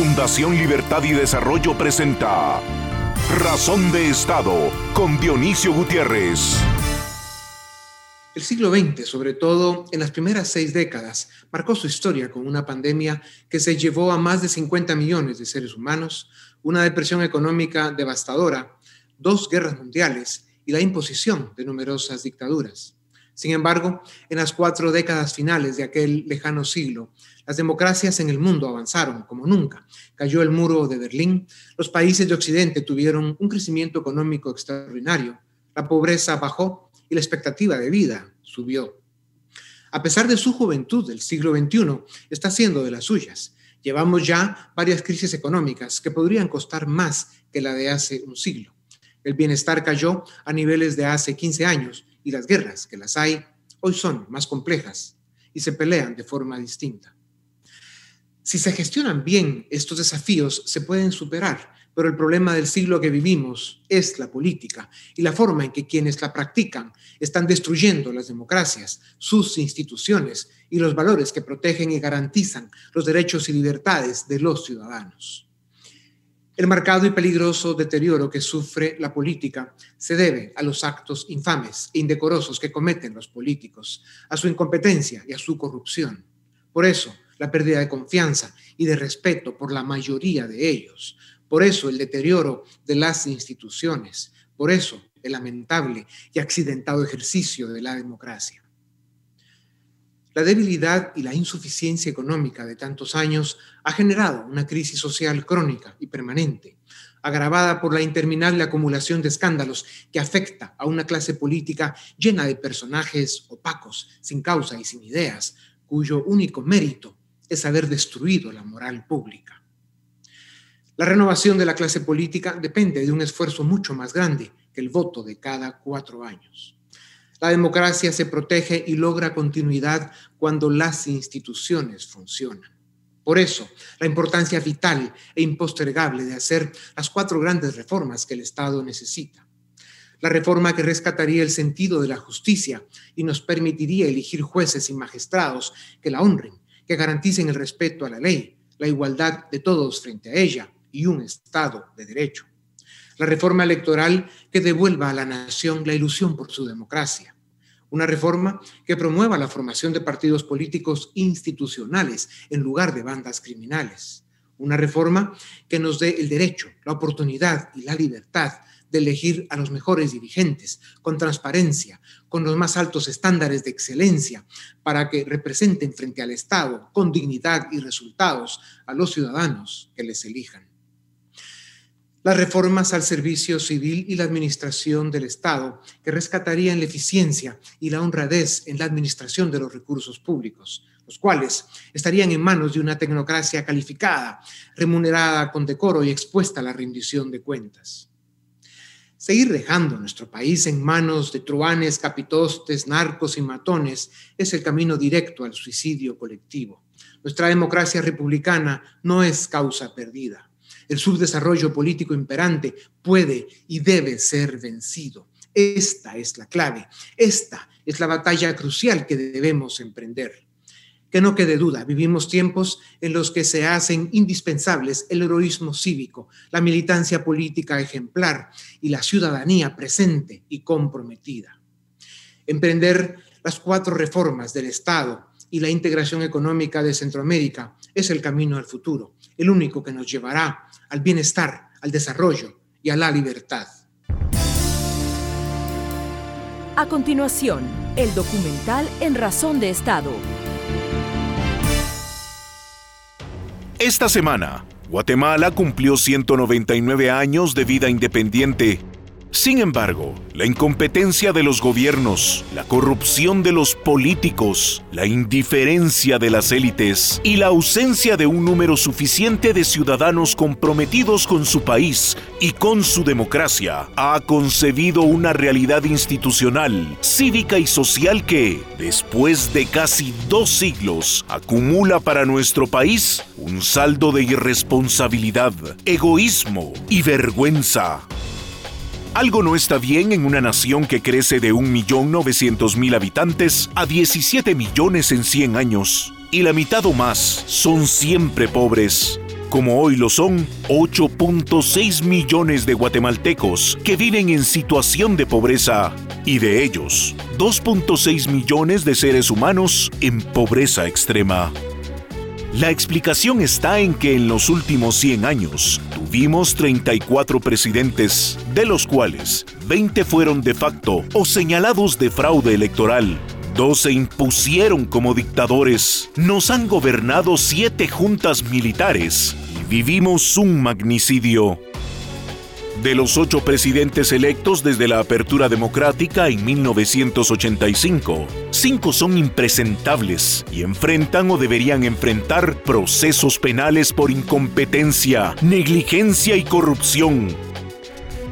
Fundación Libertad y Desarrollo presenta Razón de Estado con Dionisio Gutiérrez. El siglo XX, sobre todo en las primeras seis décadas, marcó su historia con una pandemia que se llevó a más de 50 millones de seres humanos, una depresión económica devastadora, dos guerras mundiales y la imposición de numerosas dictaduras. Sin embargo, en las cuatro décadas finales de aquel lejano siglo, las democracias en el mundo avanzaron como nunca. Cayó el muro de Berlín, los países de Occidente tuvieron un crecimiento económico extraordinario, la pobreza bajó y la expectativa de vida subió. A pesar de su juventud, el siglo XXI está haciendo de las suyas. Llevamos ya varias crisis económicas que podrían costar más que la de hace un siglo. El bienestar cayó a niveles de hace 15 años y las guerras, que las hay, hoy son más complejas y se pelean de forma distinta. Si se gestionan bien estos desafíos, se pueden superar, pero el problema del siglo que vivimos es la política y la forma en que quienes la practican están destruyendo las democracias, sus instituciones y los valores que protegen y garantizan los derechos y libertades de los ciudadanos. El marcado y peligroso deterioro que sufre la política se debe a los actos infames e indecorosos que cometen los políticos, a su incompetencia y a su corrupción. Por eso, la pérdida de confianza y de respeto por la mayoría de ellos. Por eso, el deterioro de las instituciones. Por eso, el lamentable y accidentado ejercicio de la democracia. La debilidad y la insuficiencia económica de tantos años ha generado una crisis social crónica y permanente, agravada por la interminable acumulación de escándalos que afecta a una clase política llena de personajes opacos, sin causa y sin ideas, cuyo único mérito es haber destruido la moral pública. La renovación de la clase política depende de un esfuerzo mucho más grande que el voto de cada cuatro años. La democracia se protege y logra continuidad cuando las instituciones funcionan. Por eso, la importancia vital e impostergable de hacer las cuatro grandes reformas que el Estado necesita. La reforma que rescataría el sentido de la justicia y nos permitiría elegir jueces y magistrados que la honren, que garanticen el respeto a la ley, la igualdad de todos frente a ella y un Estado de derecho. La reforma electoral que devuelva a la nación la ilusión por su democracia, una reforma que promueva la formación de partidos políticos institucionales en lugar de bandas criminales, una reforma que nos dé el derecho, la oportunidad y la libertad de elegir a los mejores dirigentes con transparencia, con los más altos estándares de excelencia, para que representen frente al Estado con dignidad y resultados a los ciudadanos que les elijan las reformas al servicio civil y la administración del Estado, que rescatarían la eficiencia y la honradez en la administración de los recursos públicos, los cuales estarían en manos de una tecnocracia calificada, remunerada con decoro y expuesta a la rendición de cuentas. Seguir dejando nuestro país en manos de truanes, capitostes, narcos y matones es el camino directo al suicidio colectivo. Nuestra democracia republicana no es causa perdida el subdesarrollo político imperante puede y debe ser vencido. Esta es la clave, esta es la batalla crucial que debemos emprender. Que no quede duda, vivimos tiempos en los que se hacen indispensables el heroísmo cívico, la militancia política ejemplar y la ciudadanía presente y comprometida. Emprender las cuatro reformas del Estado y la integración económica de Centroamérica es el camino al futuro, el único que nos llevará al bienestar, al desarrollo y a la libertad. A continuación, el documental En Razón de Estado. Esta semana, Guatemala cumplió 199 años de vida independiente sin embargo, la incompetencia de los gobiernos, la corrupción de los políticos, la indiferencia de las élites y la ausencia de un número suficiente de ciudadanos comprometidos con su país y con su democracia ha concebido una realidad institucional, cívica y social que, después de casi dos siglos, acumula para nuestro país un saldo de irresponsabilidad, egoísmo y vergüenza. Algo no está bien en una nación que crece de 1.900.000 habitantes a 17 millones en 100 años, y la mitad o más son siempre pobres. como hoy lo son 8.6 millones de guatemaltecos que viven en situación de pobreza y de ellos 2.6 millones de seres humanos en pobreza extrema. La explicación está en que en los últimos 100 años tuvimos 34 presidentes, de los cuales 20 fueron de facto o señalados de fraude electoral. Dos se impusieron como dictadores. Nos han gobernado siete juntas militares y vivimos un magnicidio. De los ocho presidentes electos desde la apertura democrática en 1985, cinco son impresentables y enfrentan o deberían enfrentar procesos penales por incompetencia, negligencia y corrupción.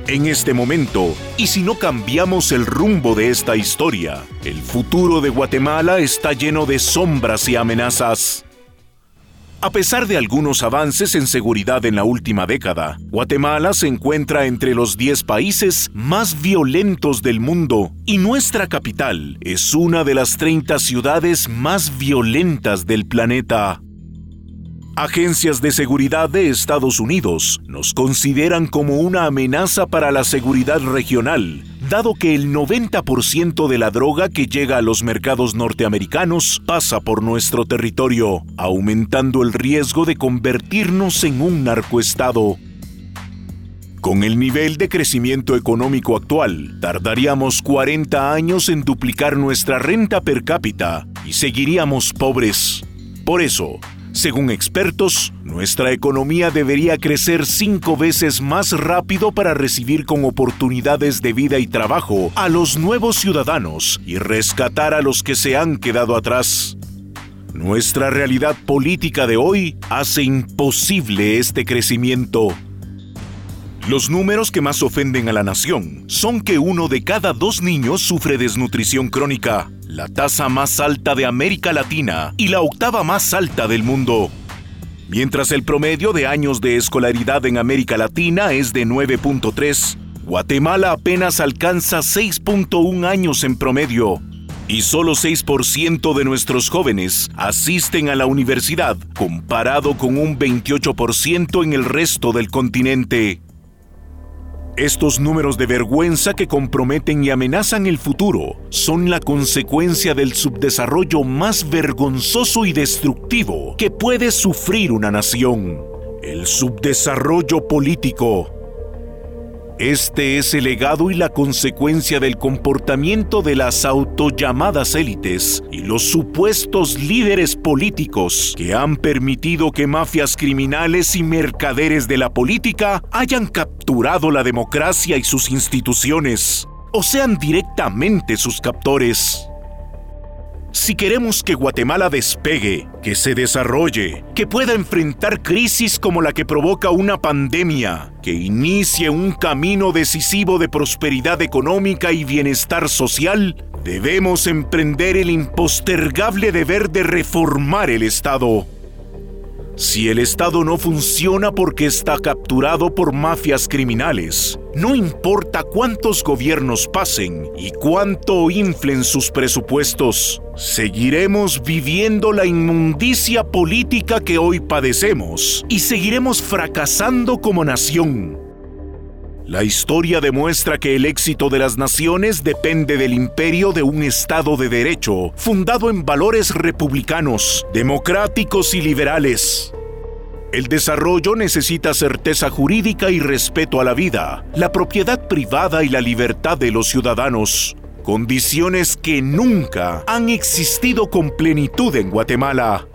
En este momento, y si no cambiamos el rumbo de esta historia, el futuro de Guatemala está lleno de sombras y amenazas. A pesar de algunos avances en seguridad en la última década, Guatemala se encuentra entre los 10 países más violentos del mundo y nuestra capital es una de las 30 ciudades más violentas del planeta. Agencias de seguridad de Estados Unidos nos consideran como una amenaza para la seguridad regional, dado que el 90% de la droga que llega a los mercados norteamericanos pasa por nuestro territorio, aumentando el riesgo de convertirnos en un narcoestado. Con el nivel de crecimiento económico actual, tardaríamos 40 años en duplicar nuestra renta per cápita y seguiríamos pobres. Por eso, según expertos, nuestra economía debería crecer cinco veces más rápido para recibir con oportunidades de vida y trabajo a los nuevos ciudadanos y rescatar a los que se han quedado atrás. Nuestra realidad política de hoy hace imposible este crecimiento. Los números que más ofenden a la nación son que uno de cada dos niños sufre desnutrición crónica, la tasa más alta de América Latina y la octava más alta del mundo. Mientras el promedio de años de escolaridad en América Latina es de 9.3, Guatemala apenas alcanza 6.1 años en promedio. Y solo 6% de nuestros jóvenes asisten a la universidad, comparado con un 28% en el resto del continente. Estos números de vergüenza que comprometen y amenazan el futuro son la consecuencia del subdesarrollo más vergonzoso y destructivo que puede sufrir una nación, el subdesarrollo político. Este es el legado y la consecuencia del comportamiento de las autollamadas élites y los supuestos líderes políticos que han permitido que mafias criminales y mercaderes de la política hayan capturado la democracia y sus instituciones, o sean directamente sus captores. Si queremos que Guatemala despegue, que se desarrolle, que pueda enfrentar crisis como la que provoca una pandemia, que inicie un camino decisivo de prosperidad económica y bienestar social, debemos emprender el impostergable deber de reformar el Estado. Si el Estado no funciona porque está capturado por mafias criminales, no importa cuántos gobiernos pasen y cuánto inflen sus presupuestos, seguiremos viviendo la inmundicia política que hoy padecemos y seguiremos fracasando como nación. La historia demuestra que el éxito de las naciones depende del imperio de un Estado de Derecho, fundado en valores republicanos, democráticos y liberales. El desarrollo necesita certeza jurídica y respeto a la vida, la propiedad privada y la libertad de los ciudadanos, condiciones que nunca han existido con plenitud en Guatemala.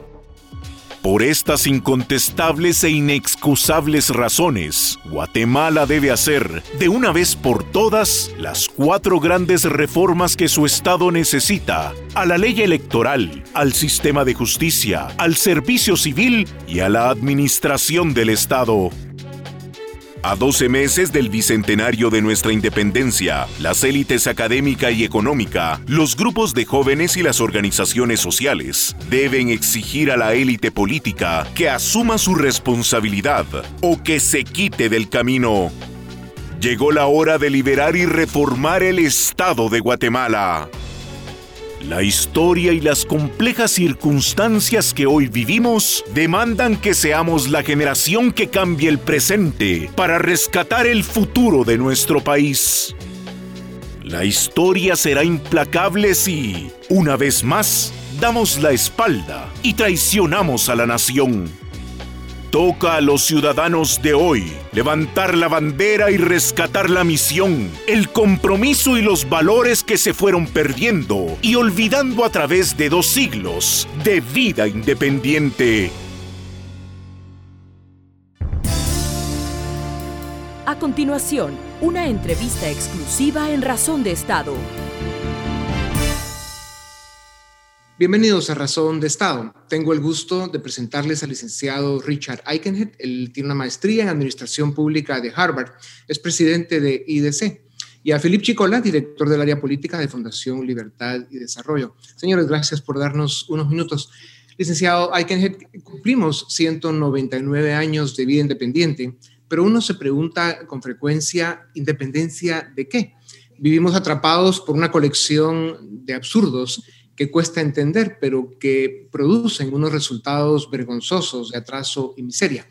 Por estas incontestables e inexcusables razones, Guatemala debe hacer, de una vez por todas, las cuatro grandes reformas que su Estado necesita, a la ley electoral, al sistema de justicia, al servicio civil y a la administración del Estado. A 12 meses del bicentenario de nuestra independencia, las élites académica y económica, los grupos de jóvenes y las organizaciones sociales deben exigir a la élite política que asuma su responsabilidad o que se quite del camino. Llegó la hora de liberar y reformar el Estado de Guatemala. La historia y las complejas circunstancias que hoy vivimos demandan que seamos la generación que cambie el presente para rescatar el futuro de nuestro país. La historia será implacable si, una vez más, damos la espalda y traicionamos a la nación. Toca a los ciudadanos de hoy levantar la bandera y rescatar la misión, el compromiso y los valores que se fueron perdiendo y olvidando a través de dos siglos de vida independiente. A continuación, una entrevista exclusiva en Razón de Estado. Bienvenidos a Razón de Estado. Tengo el gusto de presentarles al licenciado Richard Eikenhead. Él tiene una maestría en Administración Pública de Harvard, es presidente de IDC. Y a Philip Chicola, director del área política de Fundación Libertad y Desarrollo. Señores, gracias por darnos unos minutos. Licenciado Eikenhead, cumplimos 199 años de vida independiente, pero uno se pregunta con frecuencia, ¿independencia de qué? Vivimos atrapados por una colección de absurdos que cuesta entender, pero que producen unos resultados vergonzosos de atraso y miseria.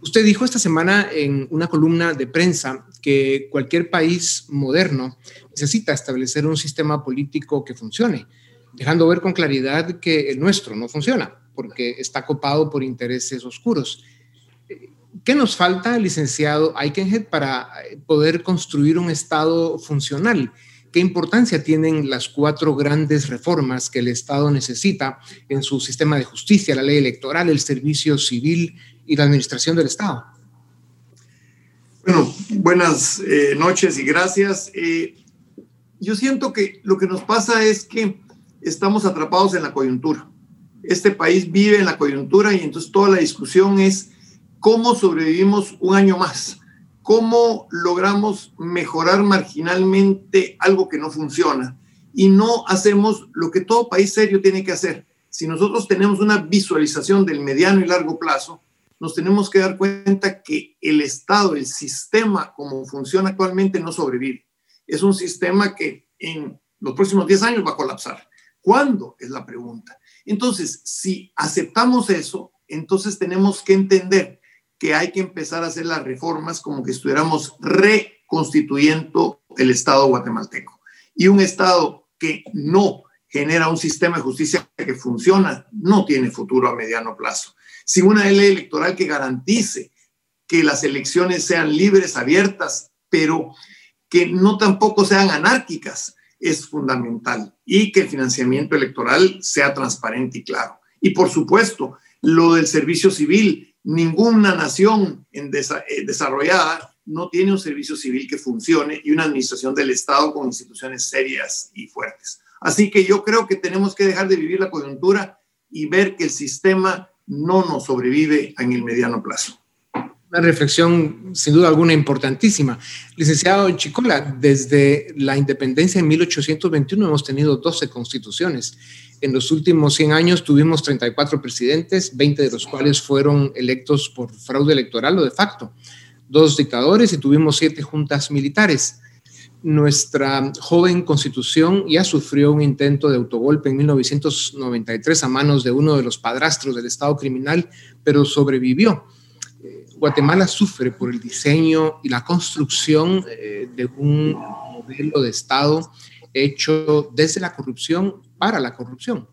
Usted dijo esta semana en una columna de prensa que cualquier país moderno necesita establecer un sistema político que funcione, dejando ver con claridad que el nuestro no funciona, porque está copado por intereses oscuros. ¿Qué nos falta, licenciado Eikenhead, para poder construir un Estado funcional? ¿Qué importancia tienen las cuatro grandes reformas que el Estado necesita en su sistema de justicia, la ley electoral, el servicio civil y la administración del Estado? Bueno, buenas eh, noches y gracias. Eh, yo siento que lo que nos pasa es que estamos atrapados en la coyuntura. Este país vive en la coyuntura y entonces toda la discusión es cómo sobrevivimos un año más cómo logramos mejorar marginalmente algo que no funciona y no hacemos lo que todo país serio tiene que hacer. Si nosotros tenemos una visualización del mediano y largo plazo, nos tenemos que dar cuenta que el Estado, el sistema como funciona actualmente no sobrevive. Es un sistema que en los próximos 10 años va a colapsar. ¿Cuándo? Es la pregunta. Entonces, si aceptamos eso, entonces tenemos que entender que hay que empezar a hacer las reformas como que estuviéramos reconstituyendo el Estado guatemalteco. Y un Estado que no genera un sistema de justicia que funciona, no tiene futuro a mediano plazo. Sin una ley electoral que garantice que las elecciones sean libres, abiertas, pero que no tampoco sean anárquicas, es fundamental. Y que el financiamiento electoral sea transparente y claro. Y por supuesto, lo del servicio civil, ninguna nación en eh, desarrollada no tiene un servicio civil que funcione y una administración del Estado con instituciones serias y fuertes. Así que yo creo que tenemos que dejar de vivir la coyuntura y ver que el sistema no nos sobrevive en el mediano plazo. Una reflexión sin duda alguna importantísima. Licenciado Chicola, desde la independencia en 1821 hemos tenido 12 constituciones en los últimos 100 años tuvimos 34 presidentes, 20 de los cuales fueron electos por fraude electoral o de facto, dos dictadores y tuvimos siete juntas militares. Nuestra joven constitución ya sufrió un intento de autogolpe en 1993 a manos de uno de los padrastros del Estado criminal, pero sobrevivió. Guatemala sufre por el diseño y la construcción eh, de un modelo de Estado hecho desde la corrupción para la corrupción.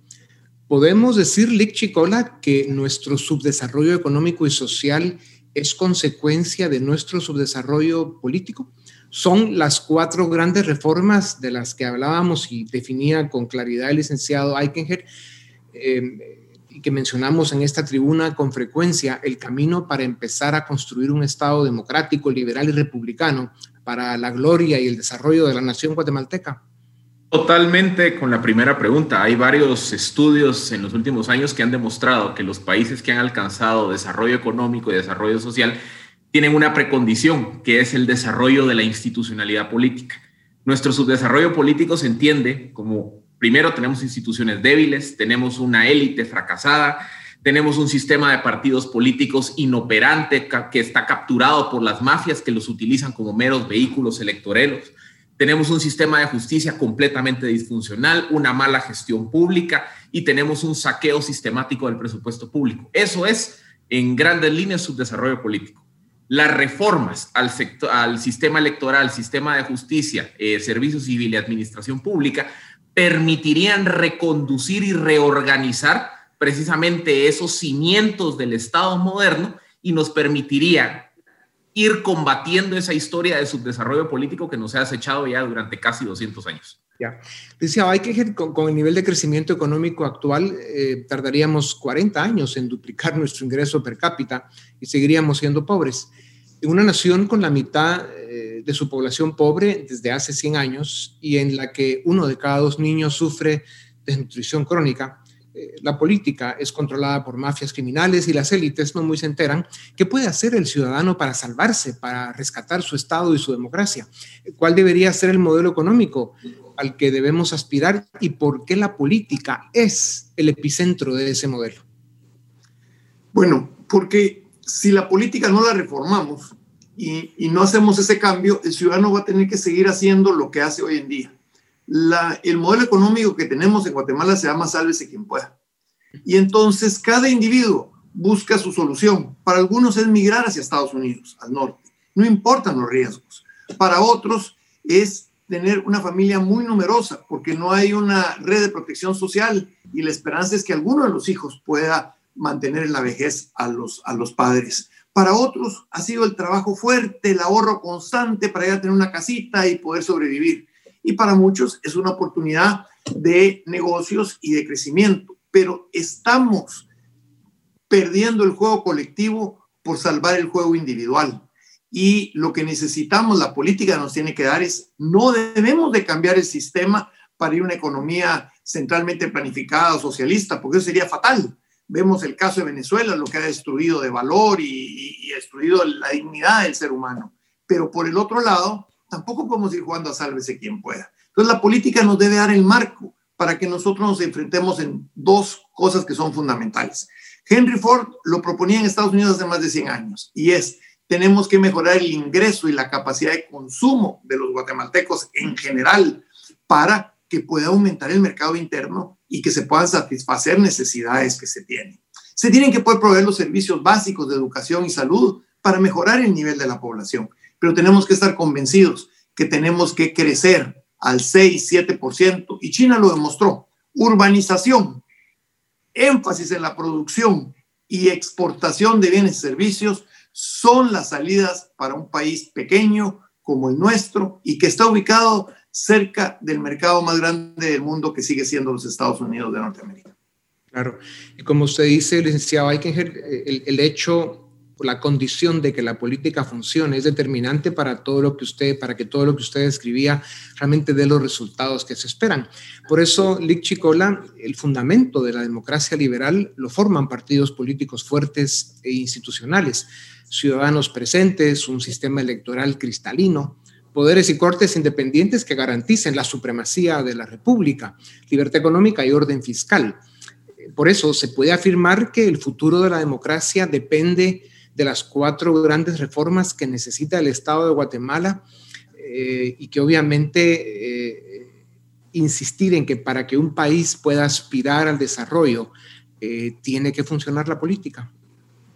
Podemos decir, Lick Chicola, que nuestro subdesarrollo económico y social es consecuencia de nuestro subdesarrollo político. Son las cuatro grandes reformas de las que hablábamos y definía con claridad el licenciado Eichinger eh, que mencionamos en esta tribuna con frecuencia, el camino para empezar a construir un Estado democrático, liberal y republicano para la gloria y el desarrollo de la nación guatemalteca. Totalmente con la primera pregunta. Hay varios estudios en los últimos años que han demostrado que los países que han alcanzado desarrollo económico y desarrollo social tienen una precondición, que es el desarrollo de la institucionalidad política. Nuestro subdesarrollo político se entiende como, primero, tenemos instituciones débiles, tenemos una élite fracasada, tenemos un sistema de partidos políticos inoperante que está capturado por las mafias que los utilizan como meros vehículos electoreros tenemos un sistema de justicia completamente disfuncional, una mala gestión pública y tenemos un saqueo sistemático del presupuesto público. Eso es, en grandes líneas, su desarrollo político. Las reformas al, sistema electoral, sistema de justicia, eh, servicio civil y administración pública permitirían reconducir y reorganizar precisamente esos cimientos del Estado moderno y nos permitiría ir combatiendo esa historia de subdesarrollo político que nos ha acechado ya durante casi 200 años. Ya. Decía que con, con el nivel de crecimiento económico actual, eh, tardaríamos 40 años en duplicar nuestro ingreso per cápita y seguiríamos siendo pobres. En una nación con la mitad de su población pobre desde hace 100 años y en la que uno de cada dos niños sufre desnutrición crónica, eh, la política es controlada por mafias criminales y las élites no muy se enteran qué puede hacer el ciudadano para salvarse, para rescatar su Estado y su democracia. ¿Cuál debería ser el modelo económico al que debemos aspirar y por qué la política es el epicentro de ese modelo? Bueno, porque si la política no la reformamos y, no hacemos ese cambio, el ciudadano va a tener que seguir haciendo lo que hace hoy en día el modelo económico que tenemos en Guatemala se llama sálvese quien pueda. Y entonces cada individuo busca su solución. Para algunos es migrar hacia Estados Unidos, al norte. No importan los riesgos. Para otros es tener una familia muy numerosa porque no hay una red de protección social y la esperanza es que alguno de los hijos pueda mantener en la vejez a los, a los padres. Para otros ha sido el trabajo fuerte, el ahorro constante para ir a tener una casita y poder sobrevivir y para muchos es una oportunidad de negocios y de crecimiento, pero estamos perdiendo el juego colectivo por salvar el juego individual. Y lo que necesitamos, la política nos tiene que dar es, no debemos de cambiar el sistema para ir a una economía centralmente planificada socialista, porque eso sería fatal. Vemos el caso de Venezuela, lo que ha destruido de valor y, y, destruido la dignidad del ser humano. Pero por el otro lado, tampoco podemos ir jugando a sálvese quien pueda. Entonces la política nos debe dar el marco para que nosotros nos enfrentemos en dos cosas que son fundamentales. Henry Ford lo proponía en Estados Unidos hace más de 100 años y es, tenemos que mejorar el ingreso y la capacidad de consumo de los guatemaltecos en general para que pueda aumentar el mercado interno y que se puedan satisfacer necesidades que se tienen. Se tienen que poder proveer los servicios básicos de educación y salud para mejorar el nivel de la población pero tenemos que estar convencidos que tenemos que crecer al 6-7%, y China lo demostró. Urbanización, énfasis en la producción y exportación de bienes y servicios son las salidas para un país pequeño como el nuestro y que está ubicado cerca del mercado más grande del mundo que sigue siendo los Estados Unidos de Norteamérica. Claro, y como usted dice, licenciado Eichinger, el, el hecho la condición de que la política funcione es determinante para todo lo que usted, para que todo lo que usted escribía realmente dé los resultados que se esperan. Por eso, Lick Chicola, el fundamento de la democracia liberal lo forman partidos políticos fuertes e institucionales, ciudadanos presentes, un sistema electoral cristalino, poderes y cortes independientes que garanticen la supremacía de la República, libertad económica y orden fiscal. Por eso se puede afirmar que el futuro de la democracia depende de las cuatro grandes reformas que necesita el Estado de Guatemala eh, y que obviamente eh, insistir en que para que un país pueda aspirar al desarrollo eh, tiene que funcionar la política.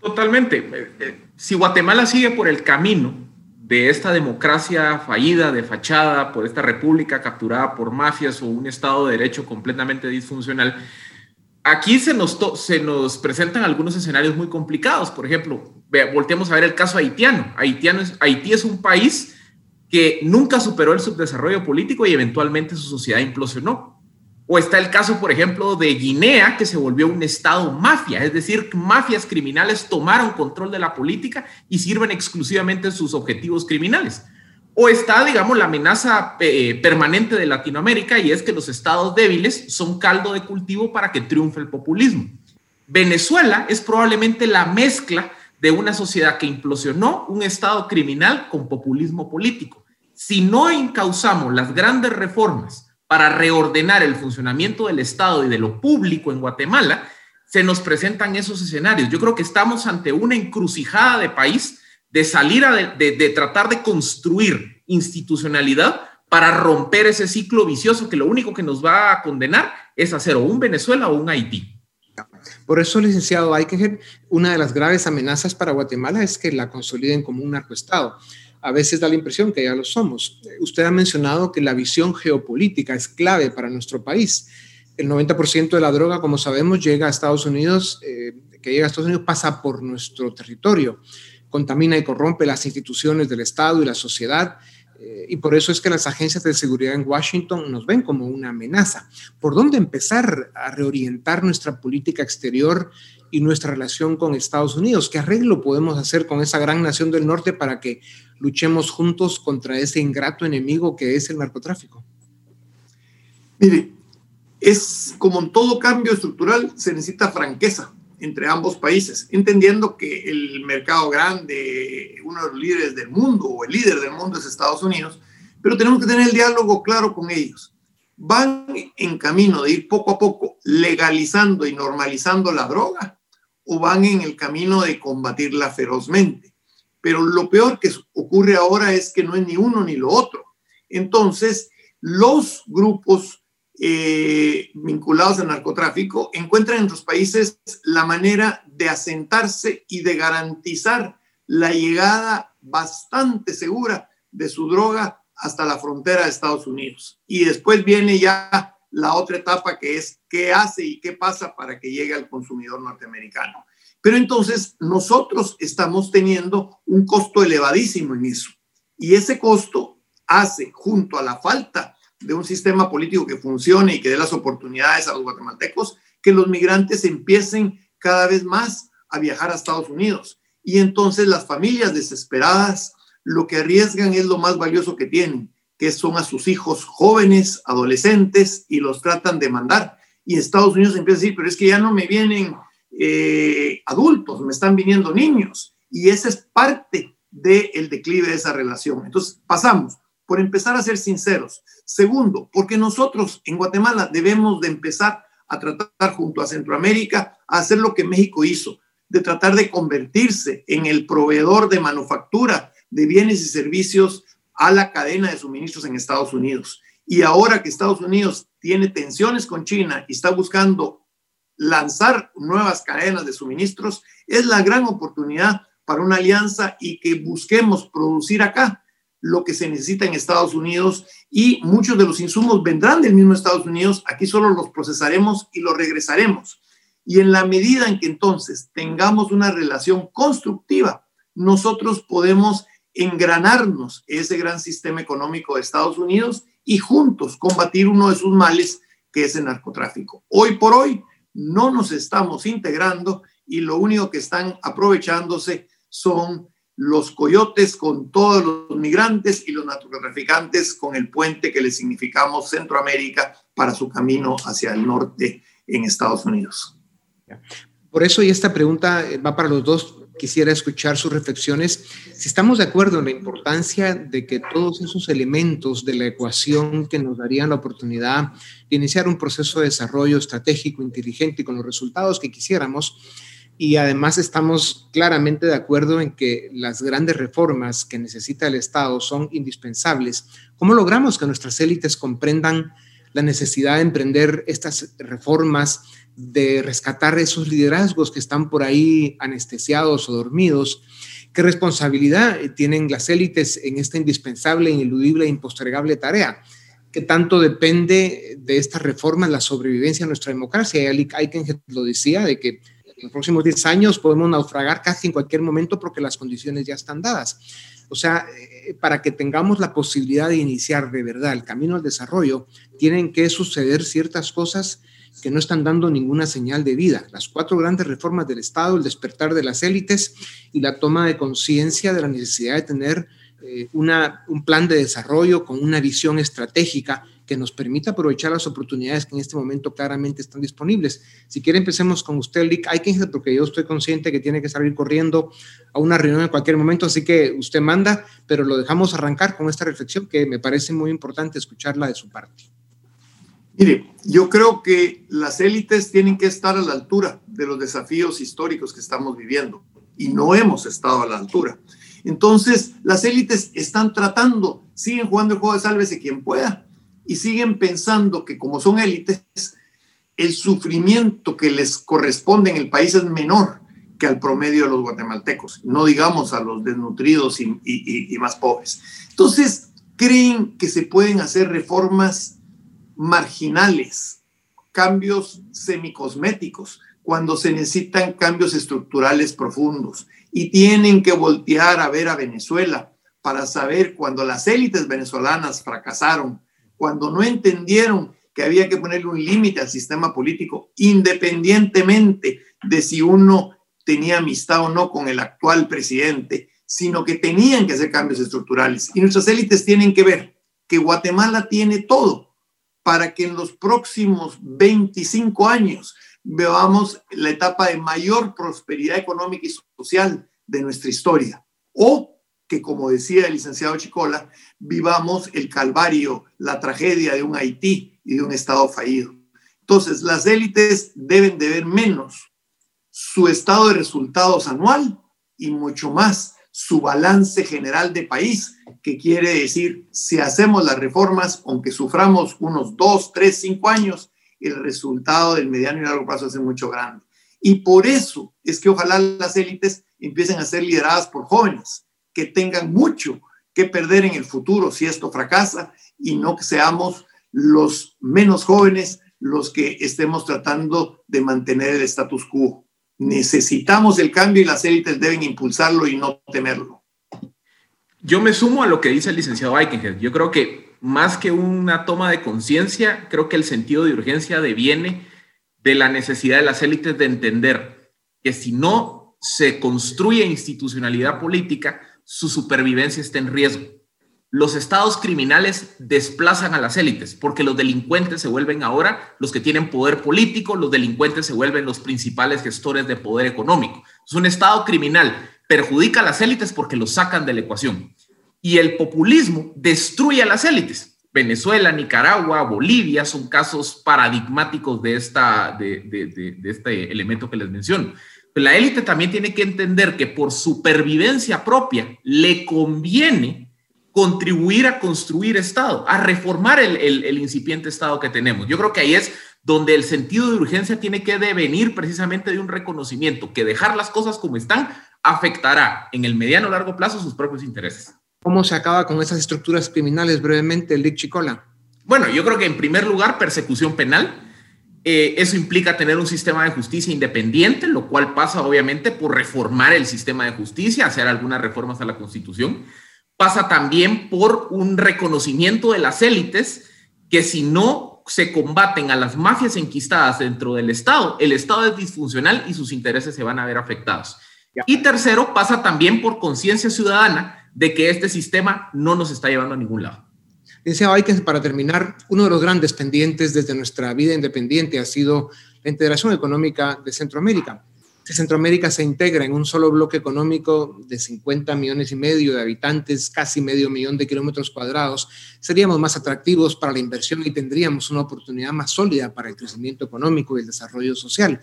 Totalmente. Si Guatemala sigue por el camino de esta democracia fallida, de fachada, por esta república capturada por mafias o un Estado de Derecho completamente disfuncional, aquí se nos, se nos presentan algunos escenarios muy complicados. Por ejemplo, volteemos a ver el caso haitiano. Haitiano es, Haití es un país que nunca superó el subdesarrollo político y eventualmente su sociedad implosionó. O está el caso, por ejemplo, de Guinea, que se volvió un estado mafia, es decir, mafias criminales tomaron control de la política y sirven exclusivamente sus objetivos criminales. O está, digamos, la amenaza eh, permanente de Latinoamérica y es que los estados débiles son caldo de cultivo para que triunfe el populismo. Venezuela es probablemente la mezcla de una sociedad que implosionó un estado criminal con populismo político. Si no encauzamos las grandes reformas para reordenar el funcionamiento del Estado y de lo público en Guatemala, se nos presentan esos escenarios. Yo creo que estamos ante una encrucijada de país de salir de, tratar de construir institucionalidad para romper ese ciclo vicioso que lo único que nos va a condenar es hacer un Venezuela o un Haití. Por eso, licenciado Eichinger, una de las graves amenazas para Guatemala es que la consoliden como un narcoestado. A veces da la impresión que ya lo somos. Usted ha mencionado que la visión geopolítica es clave para nuestro país. El 90% de la droga, como sabemos, llega a Estados Unidos, eh, que llega a Estados Unidos pasa por nuestro territorio, contamina y corrompe las instituciones del Estado y la sociedad eh, y por eso es que las agencias de seguridad en Washington nos ven como una amenaza. ¿Por dónde empezar a reorientar nuestra política exterior y nuestra relación con Estados Unidos? ¿Qué arreglo podemos hacer con esa gran nación del norte para que luchemos juntos contra ese ingrato enemigo que es el narcotráfico? Mire, es como en todo cambio estructural, se necesita franqueza entre ambos países, entendiendo que el mercado grande, uno de los líderes del mundo o el líder del mundo es Estados Unidos, pero tenemos que tener el diálogo claro con ellos. ¿Van en camino de ir poco a poco legalizando y normalizando la droga o van en el camino de combatirla ferozmente? Pero lo peor que ocurre ahora es que no es ni uno ni lo otro. Entonces, los grupos eh, vinculados al narcotráfico encuentran en los países la manera de asentarse y de garantizar la llegada bastante segura de su droga hasta la frontera de Estados Unidos. Y después viene ya la otra etapa que es qué hace y qué pasa para que llegue al consumidor norteamericano. Pero entonces nosotros estamos teniendo un costo elevadísimo en eso. Y ese costo hace, junto a la falta de un sistema político que funcione y que dé las oportunidades a los guatemaltecos, que los migrantes empiecen cada vez más a viajar a Estados Unidos. Y entonces las familias desesperadas lo que arriesgan es lo más valioso que tienen, que son a sus hijos jóvenes, adolescentes, y los tratan de mandar. Y Estados Unidos empieza a decir, pero es que ya no me vienen eh, adultos, me están viniendo niños. Y esa es parte del declive de esa relación. Entonces, pasamos por empezar a ser sinceros. Segundo, porque nosotros en Guatemala debemos de empezar a tratar junto a Centroamérica a hacer lo que México hizo, de tratar de convertirse en el proveedor de manufactura de bienes y servicios a la cadena de suministros en Estados Unidos. Y ahora que Estados Unidos tiene tensiones con China y está buscando lanzar nuevas cadenas de suministros, es la gran oportunidad para una alianza y que busquemos producir acá lo que se necesita en Estados Unidos y muchos de los insumos vendrán del mismo Estados Unidos, aquí solo los procesaremos y los regresaremos. Y en la medida en que entonces tengamos una relación constructiva, nosotros podemos engranarnos ese gran sistema económico de Estados Unidos y juntos combatir uno de sus males, que es el narcotráfico. Hoy por hoy no nos estamos integrando y lo único que están aprovechándose son los coyotes con todos los migrantes y los narcotraficantes con el puente que le significamos Centroamérica para su camino hacia el norte en Estados Unidos. Por eso, y esta pregunta eh, va para los dos, quisiera escuchar sus reflexiones. Si estamos de acuerdo en la importancia de que todos esos elementos de la ecuación que nos darían la oportunidad de iniciar un proceso de desarrollo estratégico, inteligente y con los resultados que quisiéramos, y además estamos claramente de acuerdo en que las grandes reformas que necesita el Estado son indispensables. ¿Cómo logramos que nuestras élites comprendan la necesidad de emprender estas reformas, de rescatar esos liderazgos que están por ahí anestesiados o dormidos? ¿Qué responsabilidad tienen las élites en esta indispensable, ineludible e impostergable tarea? ¿Qué tanto depende de estas reformas la sobrevivencia de nuestra democracia? Eichen lo decía, de que en los próximos 10 años podemos naufragar casi en cualquier momento porque las condiciones ya están dadas. O sea, eh, para que tengamos la posibilidad de iniciar de verdad el camino al desarrollo, tienen que suceder ciertas cosas que no están dando ninguna señal de vida. Las cuatro grandes reformas del Estado, el despertar de las élites y la toma de conciencia de la necesidad de tener eh, una, un plan de desarrollo con una visión estratégica que nos permita aprovechar las oportunidades que en este momento claramente están disponibles. Si quiere, empecemos con usted, Lick Eichinger, porque yo estoy consciente que tiene que salir corriendo a una reunión en cualquier momento, así que usted manda, pero lo dejamos arrancar con esta reflexión que me parece muy importante escucharla de su parte. Mire, yo creo que las élites tienen que estar a la altura de los desafíos históricos que estamos viviendo y no hemos estado a la altura. Entonces, las élites están tratando siguen jugando el juego de sálvese quien pueda y siguen pensando que como son élites, el sufrimiento que les corresponde en el país es menor que al promedio de los guatemaltecos, no digamos a los desnutridos y, y más pobres. Entonces, creen que se pueden hacer reformas marginales, cambios semicosméticos, cuando se necesitan cambios estructurales profundos y tienen que voltear a ver a Venezuela para saber cuando las élites venezolanas fracasaron, cuando no entendieron que había que ponerle un límite al sistema político, independientemente de si uno tenía amistad o no con el actual presidente, sino que tenían que hacer cambios estructurales. Y nuestras élites tienen que ver que Guatemala tiene todo para que en los próximos 25 años veamos la etapa de mayor prosperidad económica y social de nuestra historia. O que, como decía el licenciado Chicola, vivamos el calvario, la tragedia de un Haití y de un Estado fallido. Entonces, las élites deben de ver menos su estado de resultados anual y mucho más su balance general de país, que quiere decir, si hacemos las reformas, aunque suframos unos dos, tres, cinco años, el resultado del mediano y largo plazo es mucho grande. Y por eso es que ojalá las élites empiecen a ser lideradas por jóvenes que tengan mucho que perder en el futuro si esto fracasa y no que seamos los menos jóvenes los que estemos tratando de mantener el status quo. Necesitamos el cambio y las élites deben impulsarlo y no temerlo. Yo me sumo a lo que dice el licenciado Eikenhead. Yo creo que más que una toma de conciencia, creo que el sentido de urgencia deviene de la necesidad de las élites de entender que si no se construye institucionalidad política, su supervivencia está en riesgo. Los estados criminales desplazan a las élites porque los delincuentes se vuelven ahora los que tienen poder político, los delincuentes se vuelven los principales gestores de poder económico. Es un estado criminal perjudica a las élites porque los sacan de la ecuación y el populismo destruye a las élites. Venezuela, Nicaragua, Bolivia son casos paradigmáticos de, esta, de, este elemento que les menciono. la élite también tiene que entender que por supervivencia propia le conviene contribuir a construir Estado, a reformar el, el, incipiente Estado que tenemos. Yo creo que ahí es donde el sentido de urgencia tiene que devenir precisamente de un reconocimiento, que dejar las cosas como están afectará en el mediano o largo plazo sus propios intereses. ¿Cómo se acaba con esas estructuras criminales brevemente, Lick Chicola? Bueno, yo creo que en primer lugar, persecución penal. Eh, eso implica tener un sistema de justicia independiente, lo cual pasa obviamente por reformar el sistema de justicia, hacer algunas reformas a la Constitución. Pasa también por un reconocimiento de las élites que si no se combaten a las mafias enquistadas dentro del Estado, el Estado es disfuncional y sus intereses se van a ver afectados. Y tercero, pasa también por conciencia ciudadana de que este sistema no nos está llevando a ningún lado. Decía que para terminar, uno de los grandes pendientes desde nuestra vida independiente ha sido la integración económica de Centroamérica. Si Centroamérica se integra en un solo bloque económico de 50 millones y medio de habitantes, casi medio millón de kilómetros cuadrados, seríamos más atractivos para la inversión y tendríamos una oportunidad más sólida para el crecimiento económico y el desarrollo social.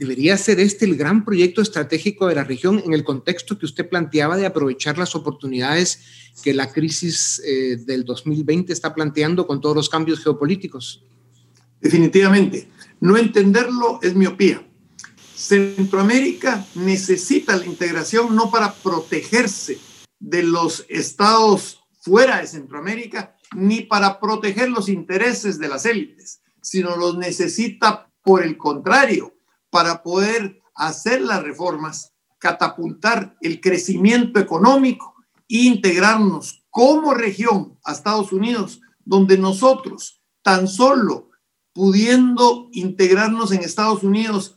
¿Debería ser este el gran proyecto estratégico de la región en el contexto que usted planteaba de aprovechar las oportunidades que la crisis eh, del 2020 está planteando con todos los cambios geopolíticos? Definitivamente. No entenderlo es miopía. Centroamérica necesita la integración no para protegerse de los estados fuera de Centroamérica, ni para proteger los intereses de las élites, sino los necesita por el contrario para poder hacer las reformas, catapultar el crecimiento económico e integrarnos como región a Estados Unidos, donde nosotros tan solo pudiendo integrarnos en Estados Unidos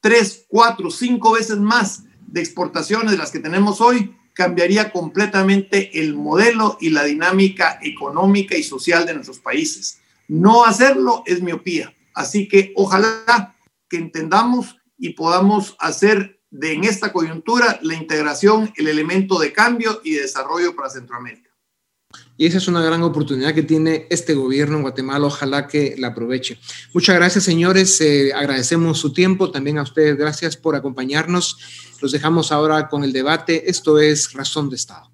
tres, cuatro, cinco veces más de exportaciones de las que tenemos hoy, cambiaría completamente el modelo y la dinámica económica y social de nuestros países. No hacerlo es miopía. Así que ojalá que entendamos y podamos hacer de en esta coyuntura la integración el elemento de cambio y de desarrollo para Centroamérica. Y esa es una gran oportunidad que tiene este gobierno en Guatemala. Ojalá que la aproveche. Muchas gracias, señores. Eh, agradecemos su tiempo. También a ustedes, gracias por acompañarnos. Los dejamos ahora con el debate. Esto es Razón de Estado.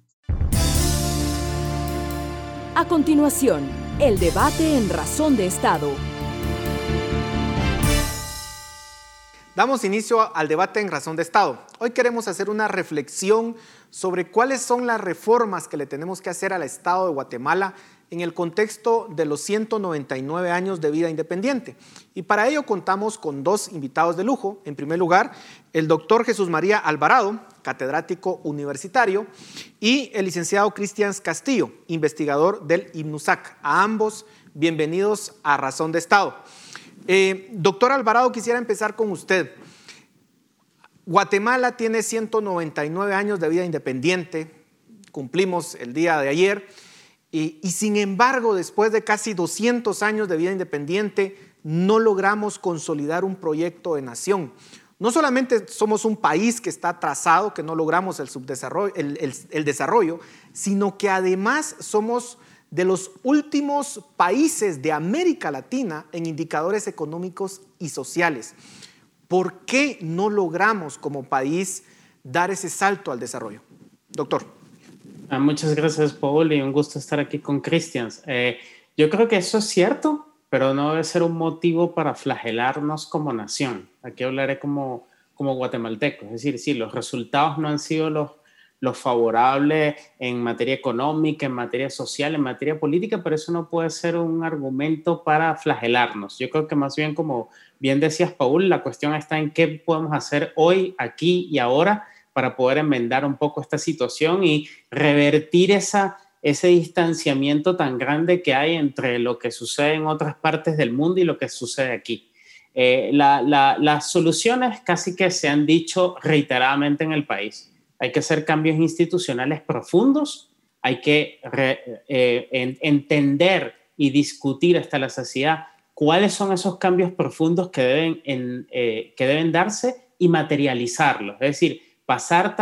A continuación, el debate en Razón de Estado. Damos inicio al debate en Razón de Estado. Hoy queremos hacer una reflexión sobre cuáles son las reformas que le tenemos que hacer al Estado de Guatemala en el contexto de los 199 años de vida independiente. Y para ello contamos con dos invitados de lujo. En primer lugar, el doctor Jesús María Alvarado, catedrático universitario, y el licenciado Cristian Castillo, investigador del IMNUSAC. A ambos, bienvenidos a Razón de Estado. Eh, doctor Alvarado, quisiera empezar con usted. Guatemala tiene 199 años de vida independiente, cumplimos el día de ayer y, sin embargo, después de casi 200 años de vida independiente, no logramos consolidar un proyecto de nación. No solamente somos un país que está atrasado, que no logramos el, el, desarrollo, sino que además somos de los últimos países de América Latina en indicadores económicos y sociales. ¿Por qué no logramos como país dar ese salto al desarrollo? Doctor. Ah, muchas gracias, Paul, y un gusto estar aquí con Christians. Eh, yo creo que eso es cierto, pero no debe ser un motivo para flagelarnos como nación. Aquí hablaré como, como guatemalteco. Es decir, sí, los resultados no han sido los, los favorables en materia económica, en materia social, en materia política, pero eso no puede ser un argumento para flagelarnos. Yo creo que más bien, como bien decías, Paul, la cuestión está en qué podemos hacer hoy, aquí y ahora para poder enmendar un poco esta situación y revertir esa, ese distanciamiento tan grande que hay entre lo que sucede en otras partes del mundo y lo que sucede aquí. Eh, las soluciones casi que se han dicho reiteradamente en el país. Hay que hacer cambios institucionales profundos, hay que eh, entender y discutir hasta la saciedad cuáles son esos cambios profundos que deben, eh, que deben darse y materializarlos. Es decir, pasar,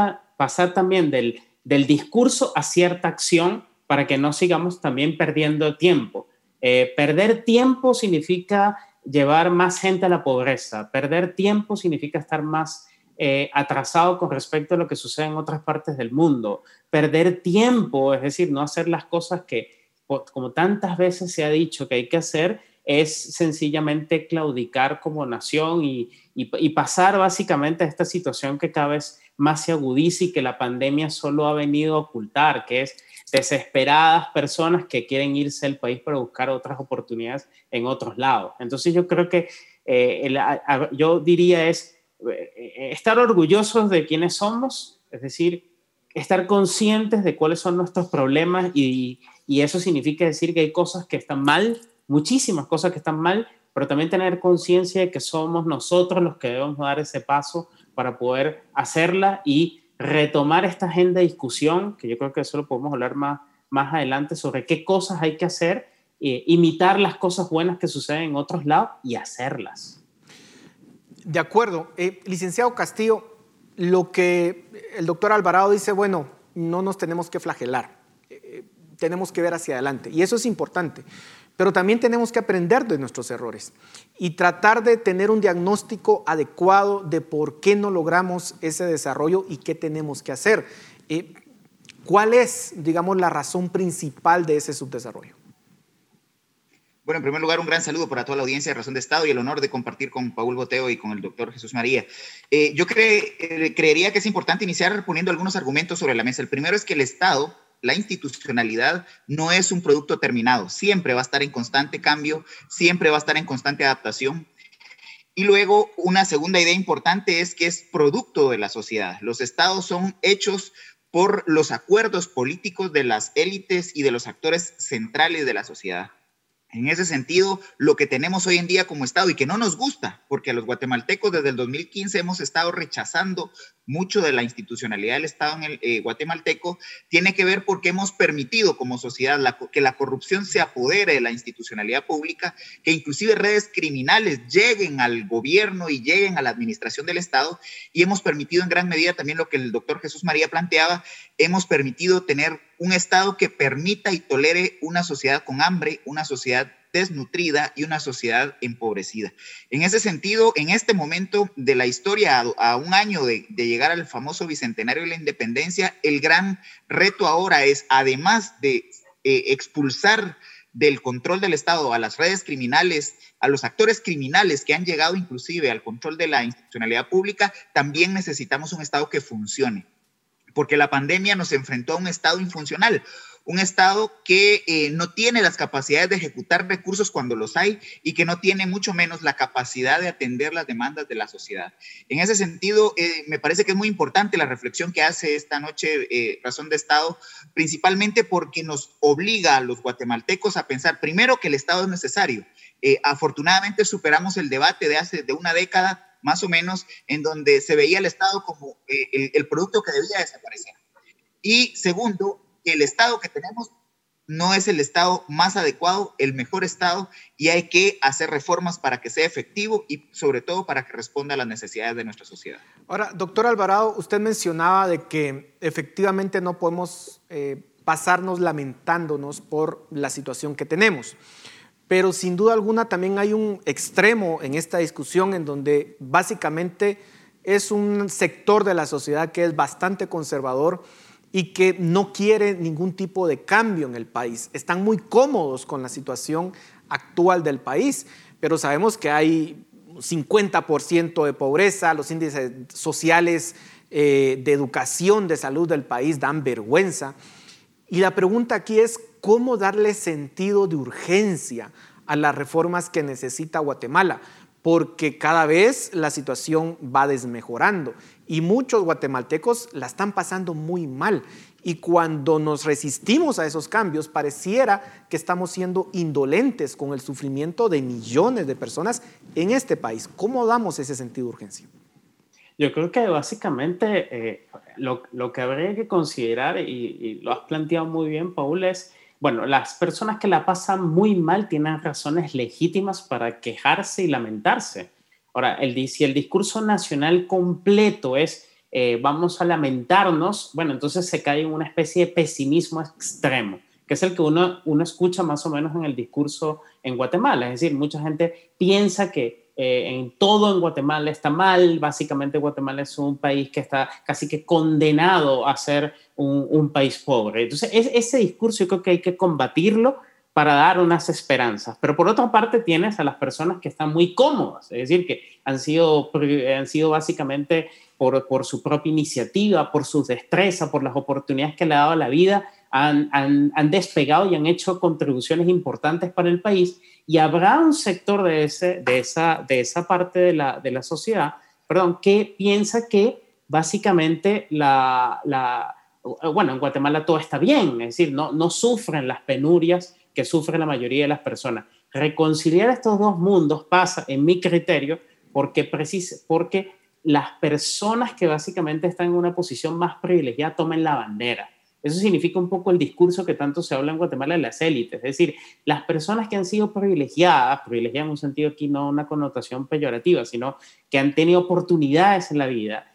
también del, del discurso a cierta acción para que no sigamos también perdiendo tiempo. Eh, perder tiempo significa llevar más gente a la pobreza. Perder tiempo significa estar más eh, atrasado con respecto a lo que sucede en otras partes del mundo. Perder tiempo, es decir, no hacer las cosas que, como tantas veces se ha dicho que hay que hacer, es sencillamente claudicar como nación y, y, pasar básicamente a esta situación que cada vez más se agudiza y que la pandemia solo ha venido a ocultar, que es desesperadas personas que quieren irse al país para buscar otras oportunidades en otros lados. Entonces yo creo que eh, yo diría es estar orgullosos de quiénes somos, es decir, estar conscientes de cuáles son nuestros problemas y, y eso significa decir que hay cosas que están mal, muchísimas cosas que están mal, pero también tener conciencia de que somos nosotros los que debemos dar ese paso para poder hacerla y retomar esta agenda de discusión, que yo creo que eso lo podemos hablar más, más adelante, sobre qué cosas hay que hacer, eh, imitar las cosas buenas que suceden en otros lados y hacerlas. De acuerdo. Eh, licenciado Castillo, lo que el doctor Alvarado dice, bueno, no nos tenemos que flagelar, eh, tenemos que ver hacia adelante. Y eso es importante. Pero también tenemos que aprender de nuestros errores y tratar de tener un diagnóstico adecuado de por qué no logramos ese desarrollo y qué tenemos que hacer. Eh, ¿Cuál es, digamos, la razón principal de ese subdesarrollo? Bueno, en primer lugar, un gran saludo para toda la audiencia de Razón de Estado y el honor de compartir con Paul Boteo y con el doctor Jesús María. Eh, yo eh, creería que es importante iniciar poniendo algunos argumentos sobre la mesa. El primero es que el Estado la institucionalidad no es un producto terminado, siempre va a estar en constante cambio, siempre va a estar en constante adaptación. Y luego, una segunda idea importante es que es producto de la sociedad. Los estados son hechos por los acuerdos políticos de las élites y de los actores centrales de la sociedad. En ese sentido, lo que tenemos hoy en día como Estado y que no nos gusta, porque a los guatemaltecos desde el 2015 hemos estado rechazando mucho de la institucionalidad del Estado en el eh, guatemalteco, tiene que ver porque hemos permitido como sociedad que la corrupción se apodere de la institucionalidad pública, que inclusive redes criminales lleguen al gobierno y lleguen a la administración del Estado, y hemos permitido en gran medida también lo que el doctor Jesús María planteaba, hemos permitido tener un Estado que permita y tolere una sociedad con hambre, una sociedad desnutrida y una sociedad empobrecida. En ese sentido, en este momento de la historia, a, un año de, llegar al famoso Bicentenario de la Independencia, el gran reto ahora es, además de eh, expulsar del control del Estado a las redes criminales, a los actores criminales que han llegado inclusive al control de la institucionalidad pública, también necesitamos un Estado que funcione, porque la pandemia nos enfrentó a un Estado infuncional, un Estado que eh, no tiene las capacidades de ejecutar recursos cuando los hay y que no tiene mucho menos la capacidad de atender las demandas de la sociedad. En ese sentido, eh, me parece que es muy importante la reflexión que hace esta noche eh, Razón de Estado, principalmente porque nos obliga a los guatemaltecos a pensar primero que el Estado es necesario. afortunadamente superamos el debate de hace de una década más o menos, en donde se veía el Estado como el, el producto que debía desaparecer. Y segundo, el Estado que tenemos no es el Estado más adecuado, el mejor Estado, y hay que hacer reformas para que sea efectivo y sobre todo para que responda a las necesidades de nuestra sociedad. Ahora, doctor Alvarado, usted mencionaba de que efectivamente no podemos eh, pasarnos lamentándonos por la situación que tenemos, pero sin duda alguna también hay un extremo en esta discusión en donde básicamente es un sector de la sociedad que es bastante conservador, y que no quiere ningún tipo de cambio en el país. Están muy cómodos con la situación actual del país, pero sabemos que hay 50% de pobreza, los índices sociales eh, de educación, de salud del país dan vergüenza. Y la pregunta aquí es, ¿cómo darle sentido de urgencia a las reformas que necesita Guatemala? Porque cada vez la situación va desmejorando y muchos guatemaltecos la están pasando muy mal. Y cuando nos resistimos a esos cambios, pareciera que estamos siendo indolentes con el sufrimiento de millones de personas en este país. ¿Cómo damos ese sentido de urgencia? Yo creo que básicamente eh, lo, lo, que habría que considerar, y, y, lo has planteado muy bien, Paul, es, bueno, las personas que la pasan muy mal tienen razones legítimas para quejarse y lamentarse. Ahora, el, si el discurso nacional completo es eh, vamos a lamentarnos, bueno, entonces se cae en una especie de pesimismo extremo, que es el que uno, uno escucha más o menos en el discurso en Guatemala. Es decir, mucha gente piensa que eh, en todo en Guatemala está mal, básicamente Guatemala es un país que está casi que condenado a ser un, un país pobre. Entonces, ese discurso yo creo que hay que combatirlo para dar unas esperanzas. Pero por otra parte tienes a las personas que están muy cómodas, es decir, que han sido, han sido básicamente por, por su propia iniciativa, por su destreza, por las oportunidades que le ha dado la vida, han, han, han, despegado y han hecho contribuciones importantes para el país. Y habrá un sector de, ese, de, esa, de esa parte de la, de la sociedad, perdón, que piensa que básicamente la, la, bueno, en Guatemala todo está bien, es decir, no, sufren las penurias que sufre la mayoría de las personas. Reconciliar estos dos mundos pasa, en mi criterio, porque, porque las personas que básicamente están en una posición más privilegiada tomen la bandera. Eso significa un poco el discurso que tanto se habla en Guatemala de las élites, es decir, las personas que han sido privilegiadas, privilegiadas en un sentido aquí no una connotación peyorativa, sino que han tenido oportunidades en la vida,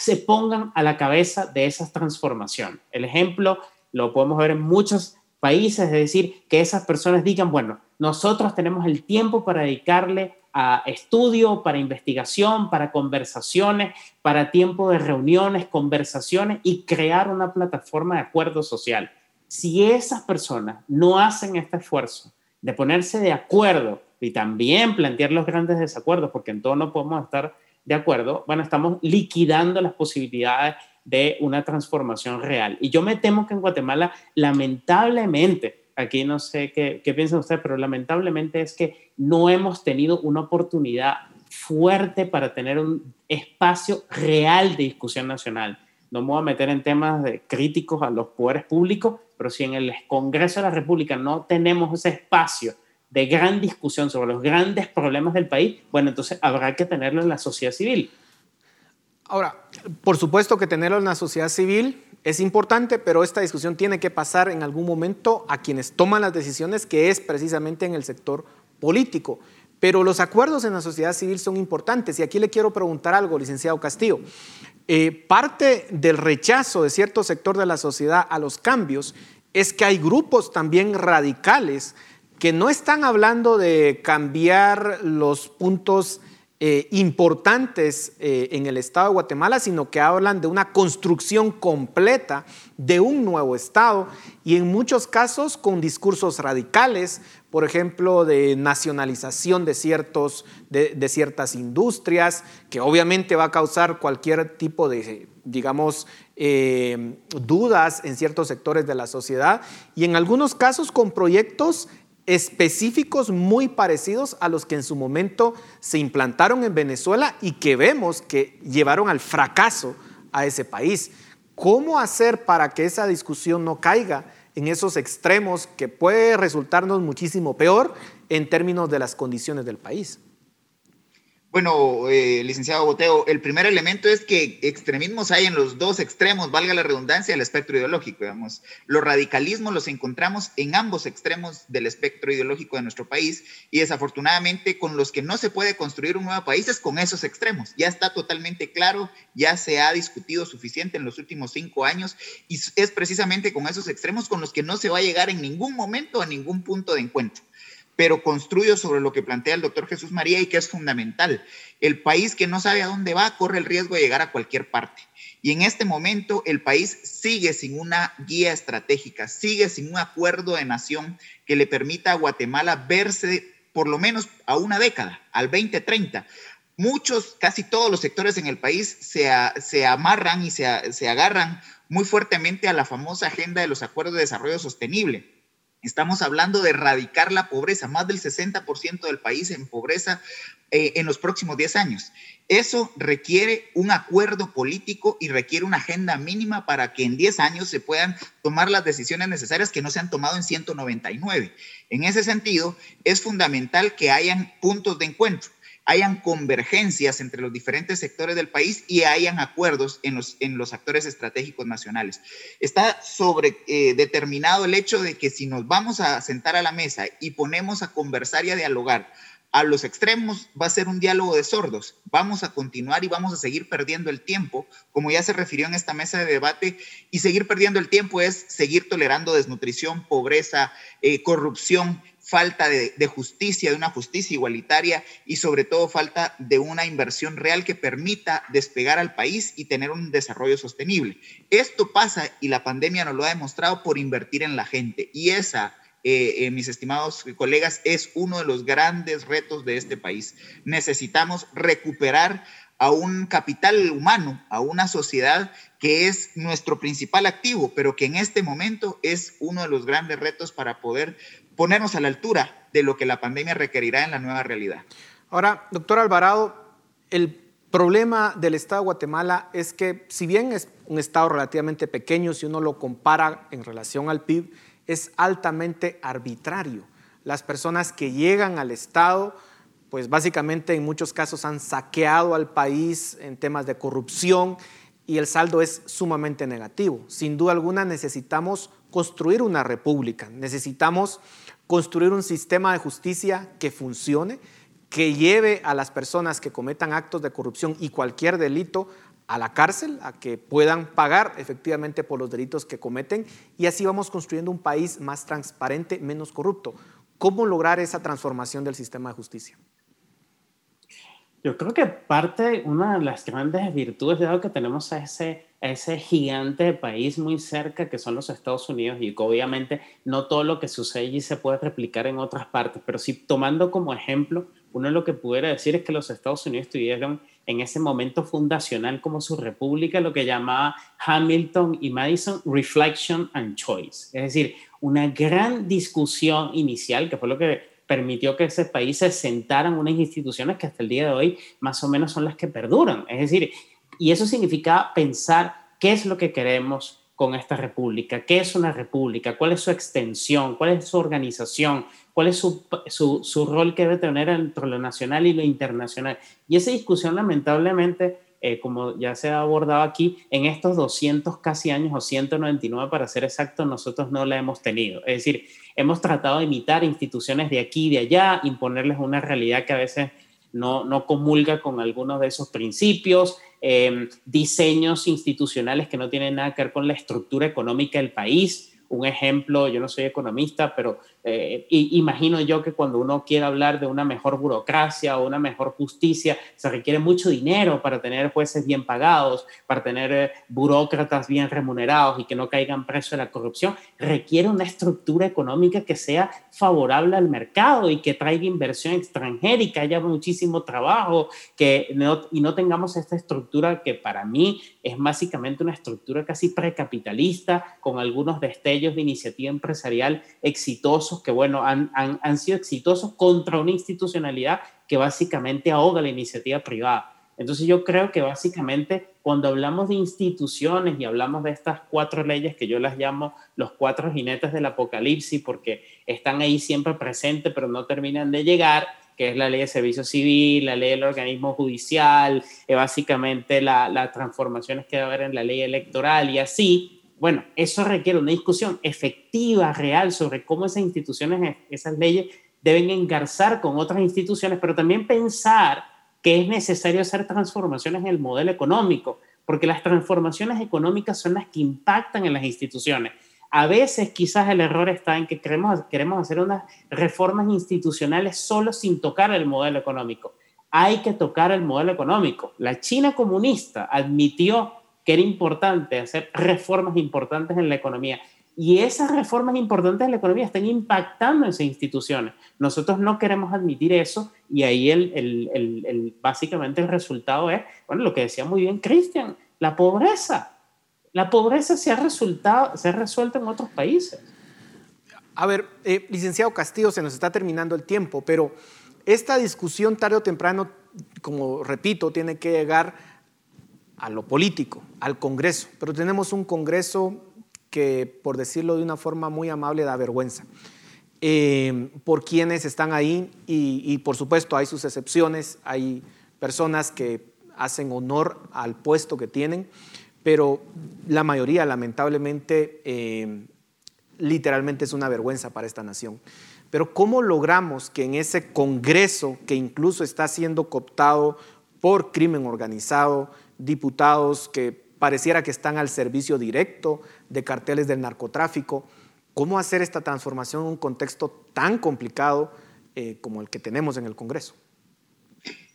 se pongan a la cabeza de esas transformaciones. El ejemplo lo podemos ver en muchos países, es decir, que esas personas digan, bueno, nosotros tenemos el tiempo para dedicarle a estudio, para investigación, para conversaciones, para tiempo de reuniones, conversaciones y crear una plataforma de acuerdo social. Si esas personas no hacen este esfuerzo de ponerse de acuerdo y también plantear los grandes desacuerdos, porque en todo no podemos estar de acuerdo, bueno, estamos liquidando las posibilidades de una transformación real. Y yo me temo que en Guatemala, lamentablemente, aquí no sé qué, qué piensa usted, pero lamentablemente es que no hemos tenido una oportunidad fuerte para tener un espacio real de discusión nacional. No me voy a meter en temas de críticos a los poderes públicos, pero si en el Congreso de la República no tenemos ese espacio de gran discusión sobre los grandes problemas del país, bueno, entonces habrá que tenerlo en la sociedad civil. Ahora, por supuesto que tenerlo en la sociedad civil es importante, pero esta discusión tiene que pasar en algún momento a quienes toman las decisiones, que es precisamente en el sector político. Pero los acuerdos en la sociedad civil son importantes y aquí le quiero preguntar algo, licenciado Castillo. Eh, parte del rechazo de cierto sector de la sociedad a los cambios es que hay grupos también radicales que no están hablando de cambiar los puntos eh, importantes eh, en el Estado de Guatemala, sino que hablan de una construcción completa de un nuevo Estado y en muchos casos con discursos radicales, por ejemplo, de nacionalización de, ciertos, de, ciertas industrias, que obviamente va a causar cualquier tipo de, digamos, eh, dudas en ciertos sectores de la sociedad y en algunos casos con proyectos específicos muy parecidos a los que en su momento se implantaron en Venezuela y que vemos que llevaron al fracaso a ese país. ¿Cómo hacer para que esa discusión no caiga en esos extremos que puede resultarnos muchísimo peor en términos de las condiciones del país? Bueno, eh, licenciado Boteo, el primer elemento es que extremismos hay en los dos extremos, valga la redundancia, del espectro ideológico, digamos. Los radicalismos los encontramos en ambos extremos del espectro ideológico de nuestro país y desafortunadamente con los que no se puede construir un nuevo país es con esos extremos. Ya está totalmente claro, ya se ha discutido suficiente en los últimos cinco años y es precisamente con esos extremos con los que no se va a llegar en ningún momento a ningún punto de encuentro pero construyo sobre lo que plantea el doctor Jesús María y que es fundamental. El país que no sabe a dónde va corre el riesgo de llegar a cualquier parte. Y en este momento el país sigue sin una guía estratégica, sigue sin un acuerdo de nación que le permita a Guatemala verse por lo menos a una década, al 2030. Muchos, casi todos los sectores en el país se, amarran y se agarran muy fuertemente a la famosa agenda de los acuerdos de desarrollo sostenible Estamos hablando de erradicar la pobreza, más del 60% del país en pobreza eh, en los próximos 10 años. Eso requiere un acuerdo político y requiere una agenda mínima para que en 10 años se puedan tomar las decisiones necesarias que no se han tomado en 199. En ese sentido, es fundamental que hayan puntos de encuentro hayan convergencias entre los diferentes sectores del país y hayan acuerdos en los, en los actores estratégicos nacionales. Está sobre eh, determinado el hecho de que si nos vamos a sentar a la mesa y ponemos a conversar y a dialogar a los extremos va a ser un diálogo de sordos. Vamos a continuar y vamos a seguir perdiendo el tiempo, como ya se refirió en esta mesa de debate, y seguir perdiendo el tiempo es seguir tolerando desnutrición, pobreza, eh, corrupción, falta de, justicia, de una justicia igualitaria y sobre todo falta de una inversión real que permita despegar al país y tener un desarrollo sostenible. Esto pasa y la pandemia nos lo ha demostrado por invertir en la gente y esa eh, eh, mis estimados colegas, es uno de los grandes retos de este país. Necesitamos recuperar a un capital humano, a una sociedad que es nuestro principal activo, pero que en este momento es uno de los grandes retos para poder ponernos a la altura de lo que la pandemia requerirá en la nueva realidad. Ahora, doctor Alvarado, el problema del Estado de Guatemala es que si bien es un Estado relativamente pequeño, si uno lo compara en relación al PIB, es altamente arbitrario. Las personas que llegan al Estado, pues básicamente en muchos casos han saqueado al país en temas de corrupción y el saldo es sumamente negativo. Sin duda alguna necesitamos construir una república, necesitamos construir un sistema de justicia que funcione, que lleve a las personas que cometan actos de corrupción y cualquier delito a la cárcel, a que puedan pagar efectivamente por los delitos que cometen y así vamos construyendo un país más transparente, menos corrupto. ¿Cómo lograr esa transformación del sistema de justicia? Yo creo que parte, una de las grandes virtudes, dado que tenemos a ese, a ese gigante país muy cerca que son los Estados Unidos y que obviamente no todo lo que sucede allí se puede replicar en otras partes, pero si tomando como ejemplo, uno lo que pudiera decir es que los Estados Unidos tuvieron en ese momento fundacional como su república, lo que llamaba Hamilton y Madison Reflection and Choice. Es decir, una gran discusión inicial, que fue lo que permitió que ese país se sentaran unas instituciones que hasta el día de hoy más o menos son las que perduran. Es decir, y eso significa pensar qué es lo que queremos con esta república, qué es una república, cuál es su extensión, cuál es su organización, cuál es su, su, su, rol que debe tener entre lo nacional y lo internacional. Y esa discusión lamentablemente, eh, como ya se ha abordado aquí, en estos 200 casi años o 199 para ser exacto, nosotros no la hemos tenido. Es decir, hemos tratado de imitar instituciones de aquí y de allá, imponerles una realidad que a veces no, no comulga con algunos de esos principios, eh, diseños institucionales que no tienen nada que ver con la estructura económica del país un ejemplo, yo no soy economista, pero eh, imagino yo que cuando uno quiere hablar de una mejor burocracia o una mejor justicia, se requiere mucho dinero para tener jueces bien pagados, para tener eh, burócratas bien remunerados y que no caigan presos de la corrupción. Requiere una estructura económica que sea favorable al mercado y que traiga inversión extranjera y que haya muchísimo trabajo que y no tengamos esta estructura que para mí es básicamente una estructura casi precapitalista con algunos destellos de iniciativa empresarial que, bueno, han, han, han sido exitosos contra una institucionalidad que básicamente ahoga la iniciativa privada. Entonces yo creo que básicamente cuando hablamos de instituciones y hablamos de estas cuatro leyes que yo las llamo los cuatro jinetes del apocalipsis porque están ahí siempre presentes pero no terminan de llegar, que es la ley de servicio civil, la ley del organismo judicial, eh, básicamente las la transformaciones que va a haber en la ley electoral y así, bueno, eso requiere una discusión efectiva, real, sobre cómo esas instituciones, esas leyes deben engarzar con otras instituciones, pero también pensar que es necesario hacer transformaciones en el modelo económico, porque las transformaciones económicas son las que impactan en las instituciones. A veces quizás el error está en que queremos, queremos hacer unas reformas institucionales solo sin tocar el modelo económico. Hay que tocar el modelo económico. La China comunista admitió que era importante hacer reformas importantes en la economía. Y esas reformas importantes en la economía están impactando en esas instituciones. Nosotros no queremos admitir eso y ahí el, el, el, básicamente el resultado es, bueno, lo que decía muy bien Cristian, la pobreza. La pobreza se ha, resultado, se ha resuelto en otros países. A ver, eh, licenciado Castillo, se nos está terminando el tiempo, pero esta discusión tarde o temprano, como repito, tiene que llegar a lo político, al Congreso, pero tenemos un Congreso que, por decirlo de una forma muy amable, da vergüenza. Eh, por quienes están ahí y, por supuesto hay sus excepciones, hay personas que hacen honor al puesto que tienen, pero la mayoría lamentablemente eh, literalmente es una vergüenza para esta nación. Pero ¿cómo logramos que en ese Congreso que incluso está siendo cooptado por crimen organizado, diputados que pareciera que están al servicio directo de carteles del narcotráfico. ¿Cómo hacer esta transformación en un contexto tan complicado eh, como el que tenemos en el Congreso?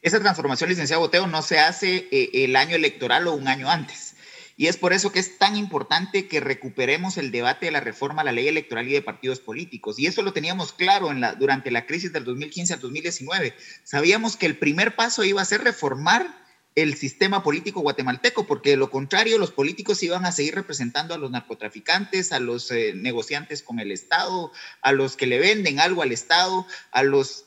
Esa transformación, licenciado Boteo, no se hace eh, el año electoral o un año antes. Y es por eso que es tan importante que recuperemos el debate de la reforma a la ley electoral y de partidos políticos. Y eso lo teníamos claro durante la crisis del 2015 al 2019. Sabíamos que el primer paso iba a ser reformar el sistema político guatemalteco, porque de lo contrario los políticos iban a seguir representando a los narcotraficantes, a los eh, negociantes con el Estado, a los que le venden algo al Estado, a los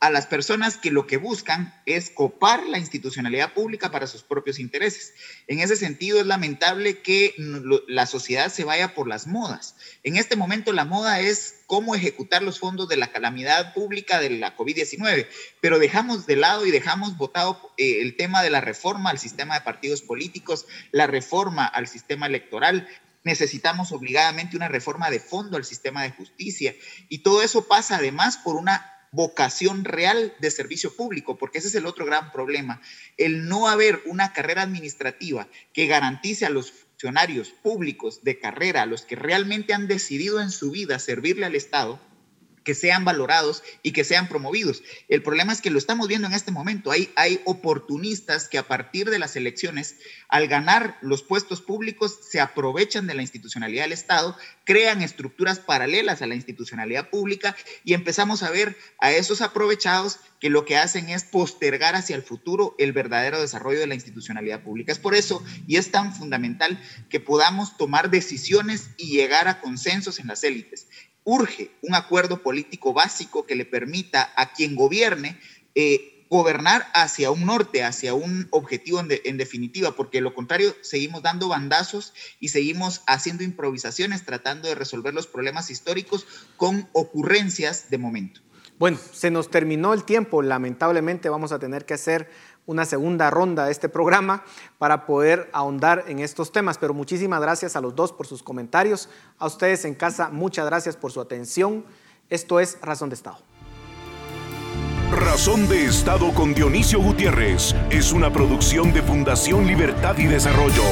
a las personas que lo que buscan es copar la institucionalidad pública para sus propios intereses. En ese sentido, es lamentable que la sociedad se vaya por las modas. En este momento, la moda es cómo ejecutar los fondos de la calamidad pública de la COVID-19, pero dejamos de lado y dejamos votado eh, el tema de la reforma al sistema de partidos políticos, la reforma al sistema electoral, necesitamos obligadamente una reforma de fondo al sistema de justicia. Y todo eso pasa además por una vocación real de servicio público, porque ese es el otro gran problema, el no haber una carrera administrativa que garantice a los funcionarios públicos de carrera, a los que realmente han decidido en su vida servirle al Estado, que sean valorados y que sean promovidos. El problema es que lo estamos viendo en este momento. Hay, hay oportunistas que a partir de las elecciones, al ganar los puestos públicos, se aprovechan de la institucionalidad del Estado, crean estructuras paralelas a la institucionalidad pública y empezamos a ver a esos aprovechados que lo que hacen es postergar hacia el futuro el verdadero desarrollo de la institucionalidad pública. Es por eso y es tan fundamental que podamos tomar decisiones y llegar a consensos en las élites urge un acuerdo político básico que le permita a quien gobierne eh, gobernar hacia un norte, hacia un objetivo en, definitiva, porque lo contrario seguimos dando bandazos y seguimos haciendo improvisaciones tratando de resolver los problemas históricos con ocurrencias de momento. Bueno, se nos terminó el tiempo, lamentablemente vamos a tener que hacer una segunda ronda de este programa para poder ahondar en estos temas. Pero muchísimas gracias a los dos por sus comentarios. A ustedes en casa, muchas gracias por su atención. Esto es Razón de Estado. Razón de Estado con Dionisio Gutiérrez es una producción de Fundación Libertad y Desarrollo.